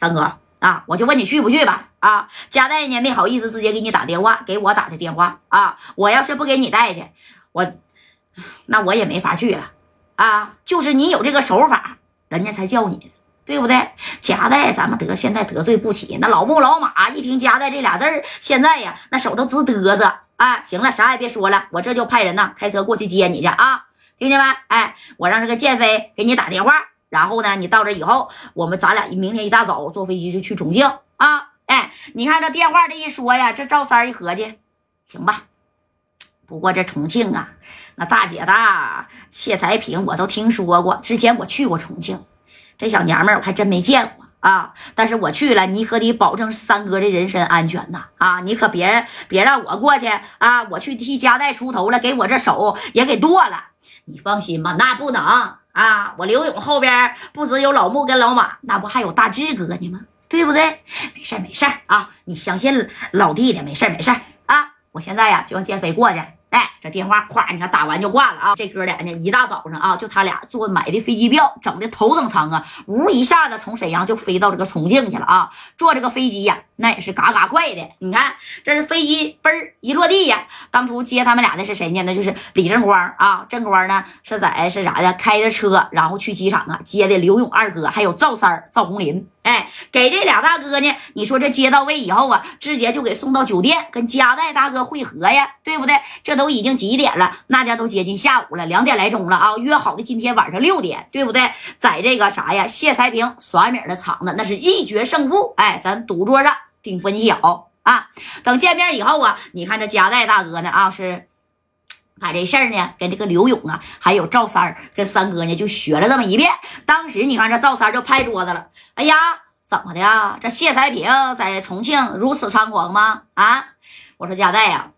三哥啊，我就问你去不去吧。啊，加代呢没好意思直接给你打电话，给我打的电话啊。我要是不给你带去，我那我也没法去了啊。就是你有这个手法，人家才叫你，对不对？加代，咱们得现在得罪不起。那老木老马一听加代这俩字儿，现在呀，那手都直嘚瑟啊。行了，啥也别说了，我这就派人呐，开车过去接你去啊。听见没？哎，我让这个建飞给你打电话，然后呢，你到这以后，我们咱俩明天一大早坐飞机就去重庆啊。哎，你看这电话这一说呀，这赵三一合计，行吧。不过这重庆啊，那大姐大谢才平我都听说过，之前我去过重庆，这小娘们儿我还真没见过啊。但是我去了，你可得保证三哥的人身安全呐！啊，你可别别让我过去啊！我去替家代出头了，给我这手也给剁了。你放心吧，那不能啊！我刘勇后边不只有老穆跟老马，那不还有大志哥呢吗？对不对？没事没事啊，你相信老弟的，没事没事啊。我现在呀就让建飞过去。哎，这电话咵，你看打完就挂了啊！这哥俩呢，一大早上啊，就他俩坐买的飞机票，整的头等舱啊，呜一下子从沈阳就飞到这个重庆去了啊！坐这个飞机呀，那也是嘎嘎快的。你看，这是飞机嘣儿一落地呀，当初接他们俩的是谁呢？那就是李正光啊。正光呢是在是啥的？开着车然后去机场啊接的刘勇二哥，还有赵三儿赵红林。哎，给这俩大哥呢，你说这接到位以后啊，直接就给送到酒店跟加代大哥会合呀，对不对？这都已经几点了？那家都接近下午了，两点来钟了啊！约好的今天晚上六点，对不对？在这个啥呀，谢才平耍米的场子，那是一决胜负。哎，咱赌桌上定分晓啊！等见面以后啊，你看这加代大哥呢啊，是把这事儿呢跟这个刘勇啊，还有赵三儿跟三哥呢就学了这么一遍。当时你看这赵三就拍桌子了，哎呀，怎么的呀？这谢才平在重庆如此猖狂吗？啊！我说加代呀。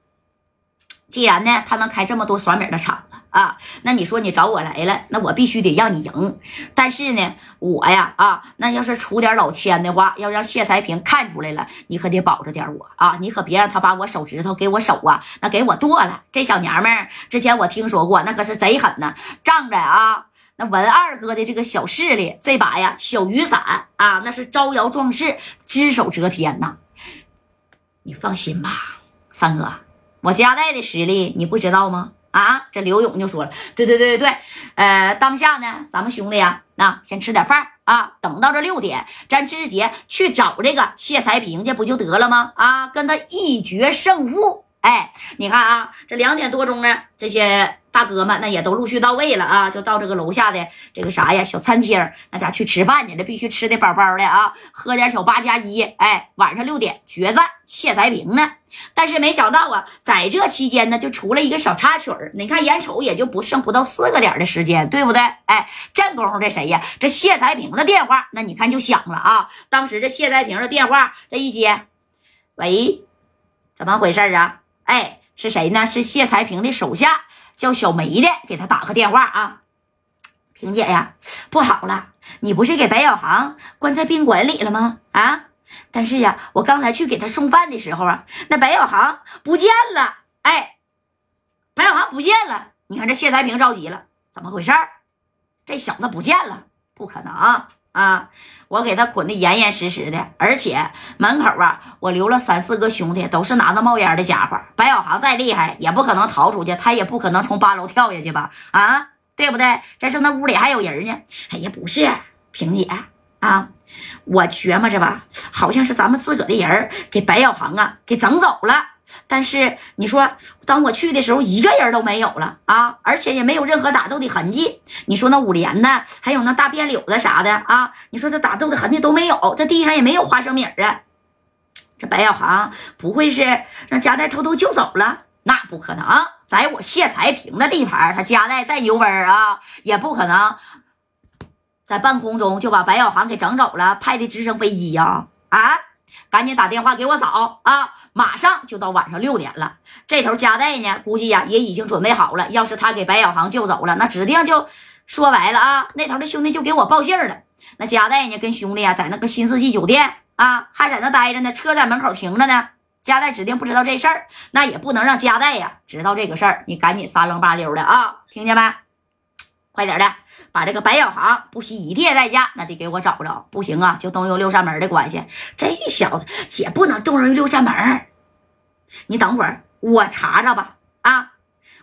既然呢，他能开这么多甩米的厂啊，那你说你找我来了，那我必须得让你赢。但是呢，我呀啊，那要是出点老千的话，要让谢才平看出来了，你可得保着点我啊，你可别让他把我手指头给我手啊，那给我剁了。这小娘们儿之前我听说过，那可是贼狠呐，仗着啊那文二哥的这个小势力，这把呀小雨伞啊，那是招摇撞市，只手遮天呐。你放心吧，三哥。我家代的实力你不知道吗？啊，这刘勇就说了，对对对对对，呃，当下呢，咱们兄弟呀，那先吃点饭啊，等到这六点，咱直接去找这个谢才平去，不就得了吗？啊，跟他一决胜负。哎，你看啊，这两点多钟呢，这些。大哥们，那也都陆续到位了啊，就到这个楼下的这个啥呀小餐厅，那家去吃饭去了，必须吃的饱饱的啊，喝点小八加一。哎，晚上六点决战谢才平呢，但是没想到啊，在这期间呢，就出了一个小插曲儿。你看眼瞅也就不剩不到四个点的时间，对不对？哎，这功夫这谁呀？这谢才平的电话，那你看就响了啊。当时这谢才平的电话这一接，喂，怎么回事啊？哎，是谁呢？是谢才平的手下。叫小梅的，给他打个电话啊，萍姐呀，不好了，你不是给白小航关在宾馆里了吗？啊，但是呀，我刚才去给他送饭的时候啊，那白小航不见了，哎，白小航不见了，你看这谢才平着急了，怎么回事？这小子不见了，不可能。啊我给他捆得严严实实的，而且门口啊，我留了三四个兄弟，都是拿着冒烟的家伙。白小航再厉害，也不可能逃出去，他也不可能从八楼跳下去吧？啊，对不对？再说那屋里还有人呢。哎呀，不是，萍姐啊，我琢磨着吧，好像是咱们自个的人给白小航啊给整走了。但是你说，当我去的时候，一个人都没有了啊，而且也没有任何打斗的痕迹。你说那五连呢，还有那大便柳子啥的啊，你说这打斗的痕迹都没有，这地上也没有花生米啊。这白小航不会是让加代偷偷救走了？那不可能，在我谢才平的地盘，他加代再牛掰啊，也不可能在半空中就把白小航给整走了，派的直升飞机呀啊！赶紧打电话给我嫂啊！马上就到晚上六点了。这头加代呢，估计呀也已经准备好了。要是他给白小航救走了，那指定就说白了啊。那头的兄弟就给我报信了。那加代呢，跟兄弟呀在那个新世纪酒店啊，还在那待着呢，车在门口停着呢。加代指定不知道这事儿，那也不能让加代呀知道这个事儿。你赶紧三愣八溜的啊，听见没？快点的，把这个白小航不惜一切代价，那得给我找着。不行啊，就动用六扇门的关系。这小子，姐不能动用六扇门。你等会儿，我查查吧。啊，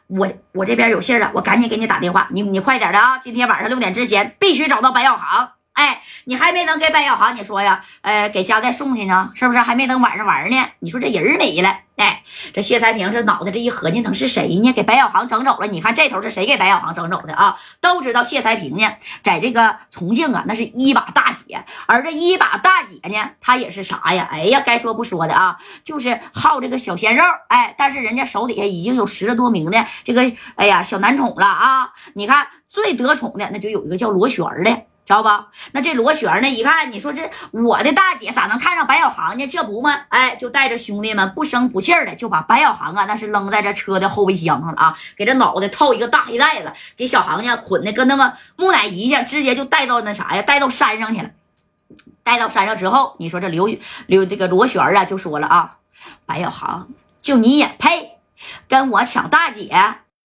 我我这边有信了，我赶紧给你打电话。你你快点的啊，今天晚上六点之前必须找到白小航。哎，你还没能给白小航，你说呀？呃，给家代送去呢，是不是？还没等晚上玩呢？你说这人没了？哎，这谢才平这脑袋这一合计，能是谁呢？给白小航整走了？你看这头是谁给白小航整走的啊？都知道谢才平呢，在这个重庆啊，那是一把大姐，而这一把大姐呢，她也是啥呀？哎呀，该说不说的啊，就是好这个小鲜肉。哎，但是人家手底下已经有十多名的这个哎呀小男宠了啊！你看最得宠的那就有一个叫罗旋的。知道吧？那这罗旋呢？一看，你说这我的大姐咋能看上白小航呢？这不吗？哎，就带着兄弟们不声不气的就把白小航啊，那是扔在这车的后备箱上了啊！给这脑袋套一个大黑袋子，给小航呢捆的跟那个木乃伊一样直接就带到那啥呀，带到山上去了。带到山上之后，你说这刘刘这个罗旋啊，就说了啊，白小航就你也配跟我抢大姐？